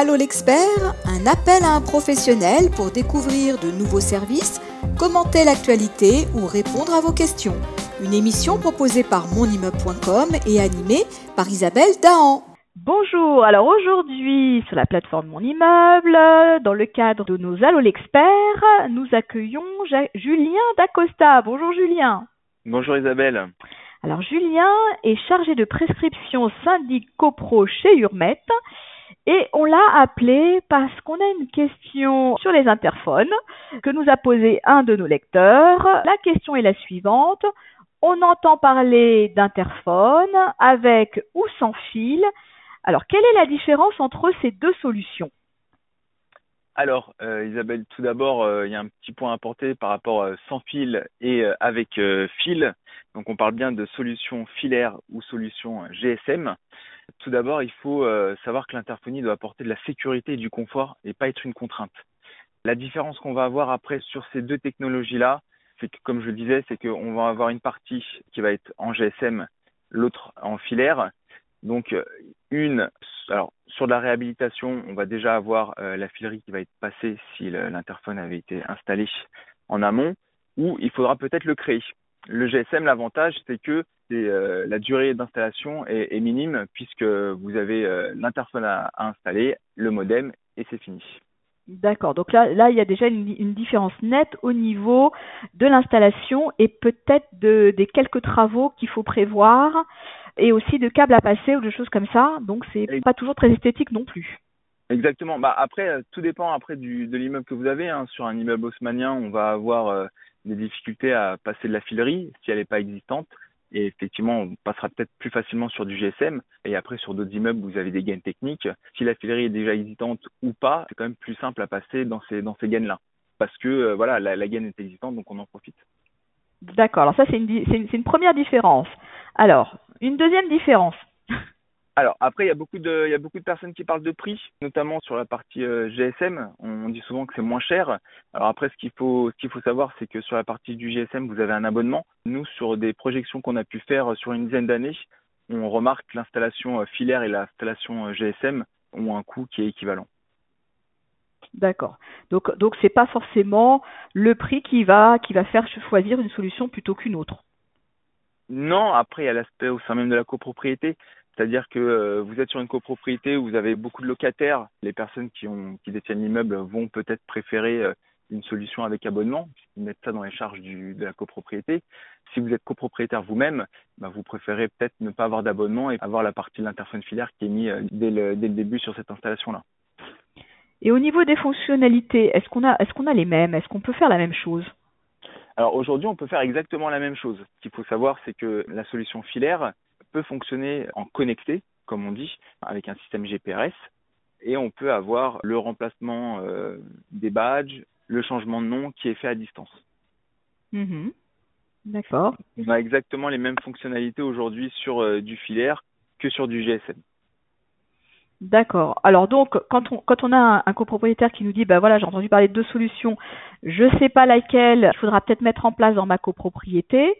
Allô l'expert, un appel à un professionnel pour découvrir de nouveaux services, commenter l'actualité ou répondre à vos questions. Une émission proposée par monimmeuble.com et animée par Isabelle Dahan. Bonjour, alors aujourd'hui sur la plateforme Mon Immeuble, dans le cadre de nos Allo l'expert, nous accueillons Julien Dacosta. Bonjour Julien. Bonjour Isabelle. Alors Julien est chargé de prescription syndic copro chez Urmet et on l'a appelé parce qu'on a une question sur les interphones que nous a posé un de nos lecteurs. La question est la suivante. On entend parler d'interphone avec ou sans fil. Alors, quelle est la différence entre ces deux solutions? Alors, euh, Isabelle, tout d'abord, euh, il y a un petit point à apporter par rapport euh, sans fil et avec fil. Donc, on parle bien de solution filaire ou solution GSM. D'abord, il faut savoir que l'interphonie doit apporter de la sécurité et du confort et pas être une contrainte. La différence qu'on va avoir après sur ces deux technologies-là, c'est que, comme je le disais, c'est qu'on va avoir une partie qui va être en GSM, l'autre en filaire. Donc, une, alors sur la réhabilitation, on va déjà avoir euh, la filerie qui va être passée si l'interphone avait été installé en amont, ou il faudra peut-être le créer. Le GSM, l'avantage, c'est que euh, la durée d'installation est, minime puisque vous avez euh, l'interphone à, installer, le modem et c'est fini. D'accord. Donc là, là, il y a déjà une, une différence nette au niveau de l'installation et peut-être de, des quelques travaux qu'il faut prévoir et aussi de câbles à passer ou de choses comme ça. Donc c'est pas toujours très esthétique non plus. Exactement. Bah après, euh, tout dépend après du, de l'immeuble que vous avez. Hein. Sur un immeuble haussmanien, on va avoir euh, des difficultés à passer de la filerie si elle n'est pas existante. Et effectivement, on passera peut-être plus facilement sur du GSM. Et après, sur d'autres immeubles, vous avez des gaines techniques. Si la filerie est déjà existante ou pas, c'est quand même plus simple à passer dans ces, dans ces gaines-là. Parce que euh, voilà, la, la gaine est existante, donc on en profite. D'accord. Alors ça, c'est une, une, une première différence. Alors, une deuxième différence. Alors après, il y a beaucoup de, il y a beaucoup de personnes qui parlent de prix, notamment sur la partie euh, GSM. On dit souvent que c'est moins cher. Alors après, ce qu'il faut, ce qu'il faut savoir, c'est que sur la partie du GSM, vous avez un abonnement. Nous, sur des projections qu'on a pu faire sur une dizaine d'années, on remarque que l'installation euh, filaire et l'installation euh, GSM ont un coût qui est équivalent. D'accord. Donc donc c'est pas forcément le prix qui va qui va faire choisir une solution plutôt qu'une autre. Non, après il y a l'aspect au sein même de la copropriété, c'est-à-dire que euh, vous êtes sur une copropriété où vous avez beaucoup de locataires, les personnes qui ont qui détiennent l'immeuble vont peut-être préférer euh, une solution avec abonnement, ils mettent ça dans les charges du, de la copropriété. Si vous êtes copropriétaire vous-même, bah, vous préférez peut-être ne pas avoir d'abonnement et avoir la partie de l'interphone filaire qui est mise euh, dès le, dès le début sur cette installation-là. Et au niveau des fonctionnalités, est-ce qu'on a, est-ce qu'on a les mêmes? Est-ce qu'on peut faire la même chose? Alors aujourd'hui, on peut faire exactement la même chose. Ce qu'il faut savoir, c'est que la solution filaire peut fonctionner en connecté, comme on dit, avec un système GPRS, et on peut avoir le remplacement euh, des badges, le changement de nom qui est fait à distance. Mm-hmm. D'accord. On a exactement les mêmes fonctionnalités aujourd'hui sur euh, du filaire que sur du GSM. D'accord. Alors donc, quand on, quand on a un, copropriétaire qui nous dit, bah voilà, j'ai entendu parler de deux solutions, je ne sais pas laquelle il faudra peut-être mettre en place dans ma copropriété,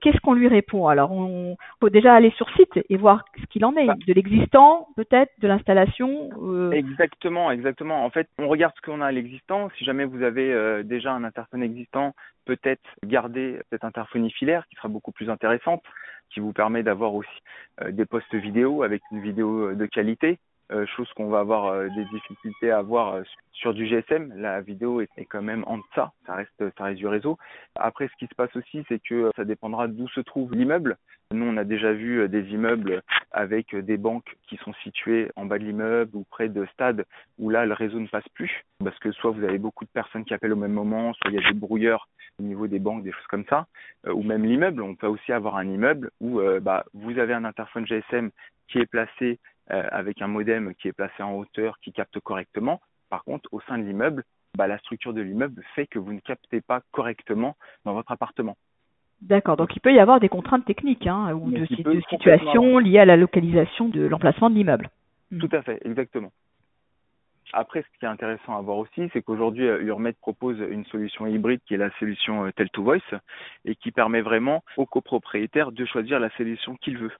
qu'est-ce qu'on lui répond Alors, on faut déjà aller sur site et voir ce qu'il en est, bah. de l'existant peut-être, de l'installation. Euh. Exactement, exactement. En fait, on regarde ce qu'on a à l'existant. Si jamais vous avez euh, déjà un interphone existant, peut-être garder cette interphonie filaire qui sera beaucoup plus intéressante, qui vous permet d'avoir aussi euh, des postes vidéo avec une vidéo de qualité chose qu'on va avoir euh, des difficultés à avoir euh, sur du GSM. La vidéo est, quand même en deçà, ça reste, ça reste du réseau. Après, ce qui se passe aussi, c'est que ça dépendra d'où se trouve l'immeuble. Nous, on a déjà vu des immeubles avec des banques qui sont situées en bas de l'immeuble ou près de stades où là, le réseau ne passe plus parce que soit vous avez beaucoup de personnes qui appellent au même moment, soit il y a des brouilleurs au niveau des banques, des choses comme ça, ou même l'immeuble. On peut aussi avoir un immeuble où bah, vous avez un interphone GSM qui est placé euh, avec un modem qui est placé en hauteur, qui capte correctement. Par contre, au sein de l'immeuble, bah, la structure de l'immeuble fait que vous ne captez pas correctement dans votre appartement. D'accord, donc il peut y avoir des contraintes techniques hein, ou de, de situations liées à la localisation de l'emplacement de l'immeuble. Hmm. Tout à fait, exactement. Après, ce qui est intéressant à voir aussi, c'est qu'aujourd'hui, euh, Urmet propose une solution hybride qui est la solution euh, Tel2Voice et qui permet vraiment au copropriétaire de choisir la solution qu'il veut.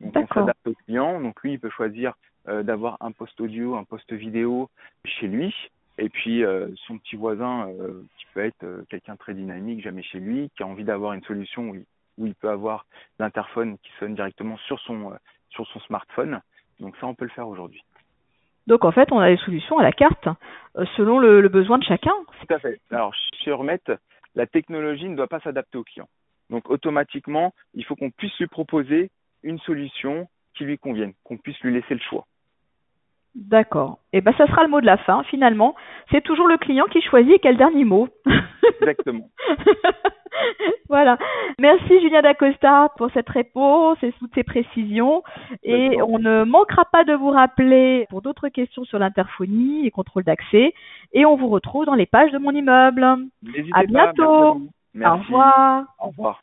Donc on s'adapte au client. Donc lui, il peut choisir euh, d'avoir un poste audio, un poste vidéo chez lui. Et puis euh, son petit voisin euh, qui peut être quelqu'un très dynamique, jamais chez lui, qui a envie d'avoir une solution où il, où il peut avoir l'interphone qui sonne directement sur son sur son smartphone. Donc ça, on peut le faire aujourd'hui. Donc en fait, on a des solutions à la carte selon le, le, besoin de chacun. Tout à fait. Alors chez Urmet, la technologie ne doit pas s'adapter au client. Donc automatiquement, il faut qu'on puisse lui proposer une solution qui lui convienne, qu'on puisse lui laisser le choix. D'accord. Et eh ben ça sera le mot de la fin finalement. C'est toujours le client qui choisit quel dernier mot. Exactement. voilà. Merci Julien Dacosta pour cette réponse et toutes ces précisions. Et on ne manquera pas de vous rappeler pour d'autres questions sur l'interphonie et contrôle d'accès. Et on vous retrouve dans les pages de mon immeuble. À bientôt. Merci. Au revoir. Au revoir.